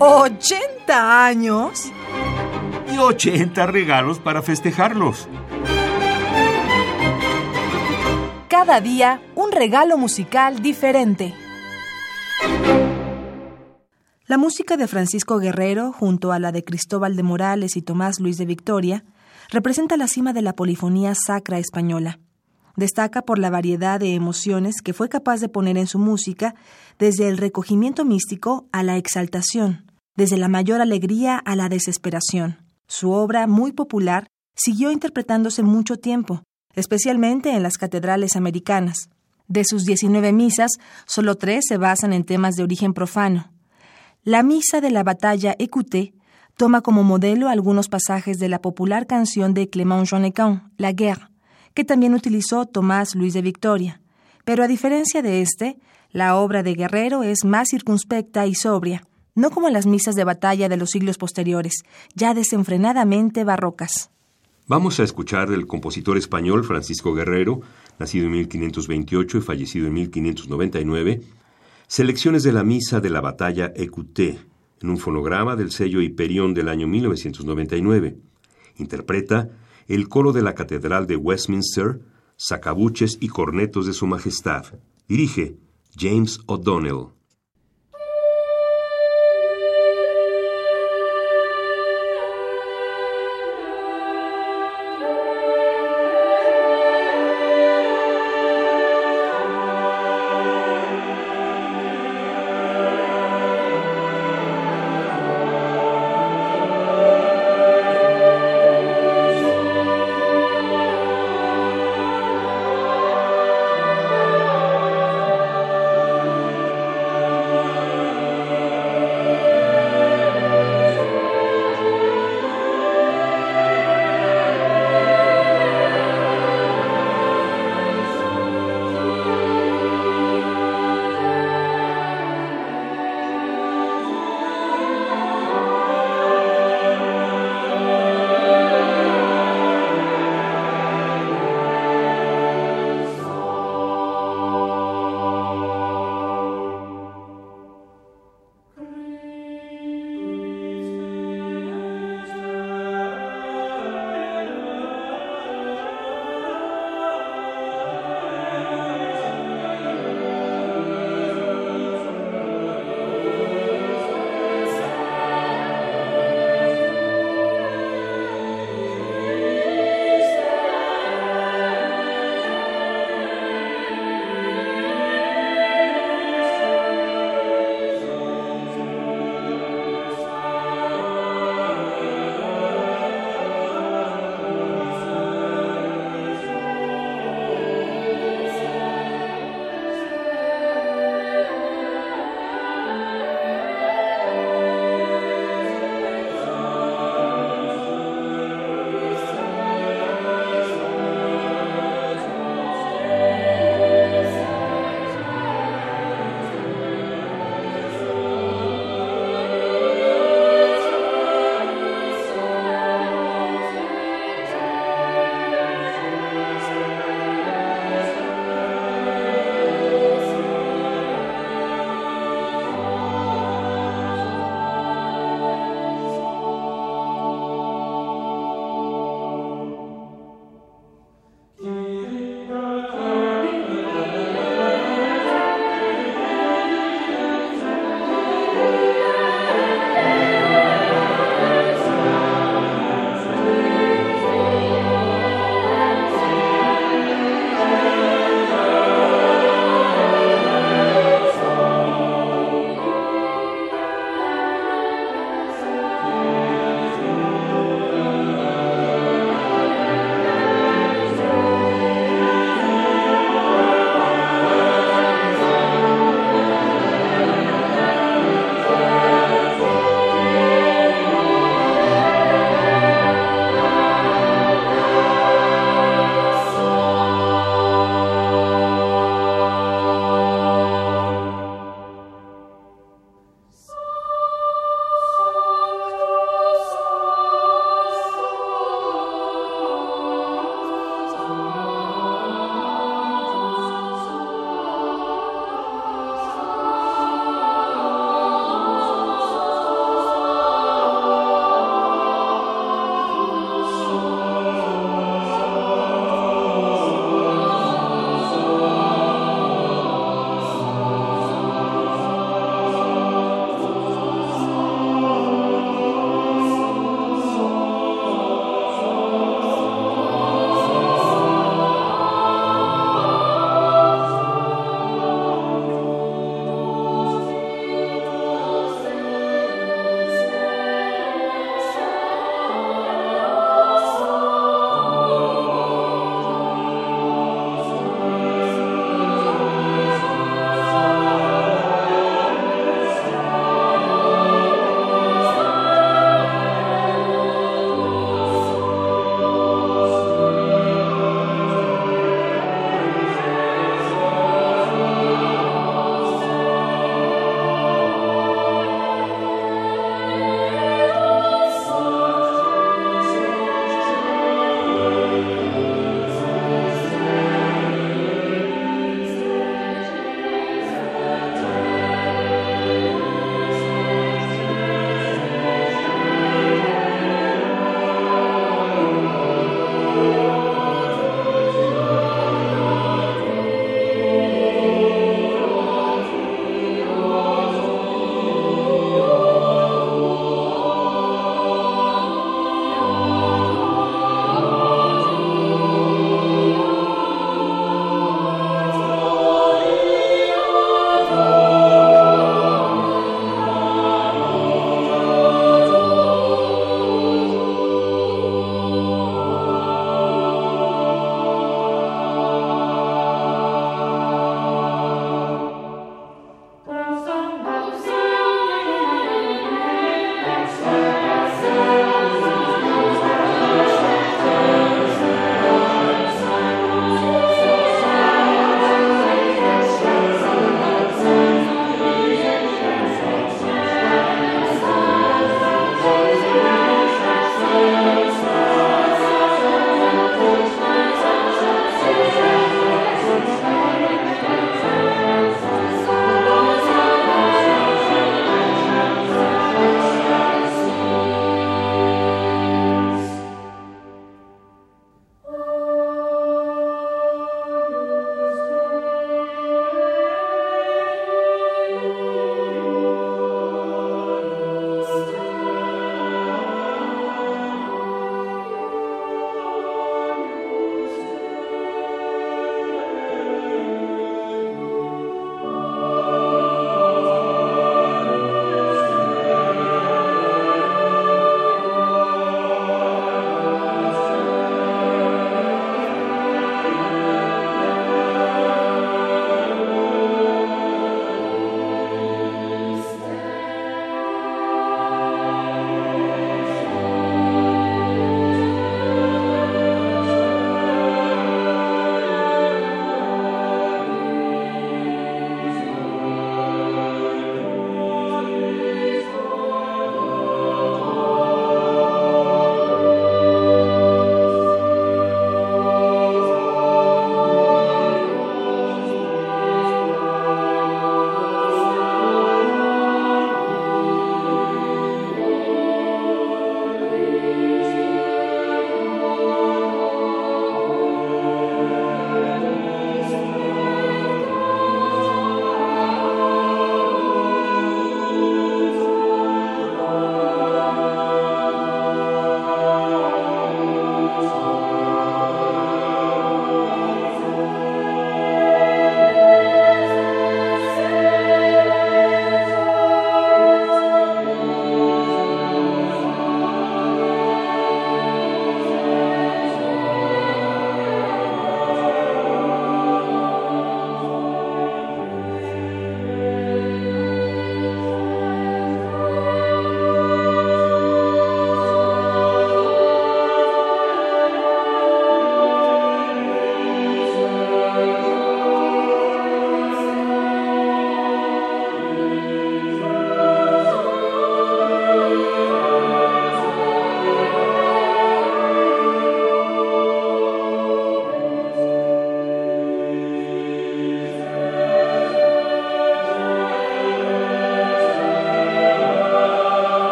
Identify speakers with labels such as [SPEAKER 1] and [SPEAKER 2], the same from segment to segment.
[SPEAKER 1] ¿80 años?
[SPEAKER 2] Y 80 regalos para festejarlos.
[SPEAKER 1] Cada día un regalo musical diferente. La música de Francisco Guerrero, junto a la de Cristóbal de Morales y Tomás Luis de Victoria, representa la cima de la polifonía sacra española. Destaca por la variedad de emociones que fue capaz de poner en su música, desde el recogimiento místico a la exaltación, desde la mayor alegría a la desesperación. Su obra, muy popular, siguió interpretándose mucho tiempo, especialmente en las catedrales americanas. De sus 19 misas, solo tres se basan en temas de origen profano. La misa de la batalla Écoutée toma como modelo algunos pasajes de la popular canción de Clément Jonecan, La Guerre, que también utilizó Tomás Luis de Victoria. Pero a diferencia de este, la obra de Guerrero es más circunspecta y sobria no como las misas de batalla de los siglos posteriores, ya desenfrenadamente barrocas.
[SPEAKER 2] Vamos a escuchar del compositor español Francisco Guerrero, nacido en 1528 y fallecido en 1599, selecciones de la misa de la batalla Écouté, en un fonograma del sello Hiperión del año 1999. Interpreta el coro de la Catedral de Westminster, sacabuches y cornetos de Su Majestad. Dirige James O'Donnell.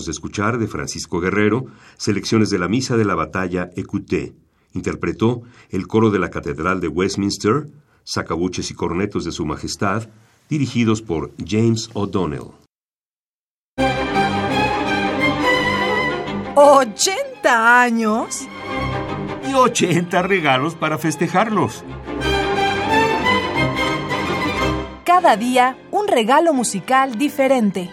[SPEAKER 2] Acabamos de escuchar de Francisco Guerrero selecciones de la Misa de la Batalla Écouté. Interpretó el coro de la Catedral de Westminster, sacabuches y cornetos de Su Majestad, dirigidos por James O'Donnell.
[SPEAKER 1] ¿80 años?
[SPEAKER 2] Y 80 regalos para festejarlos.
[SPEAKER 1] Cada día un regalo musical diferente.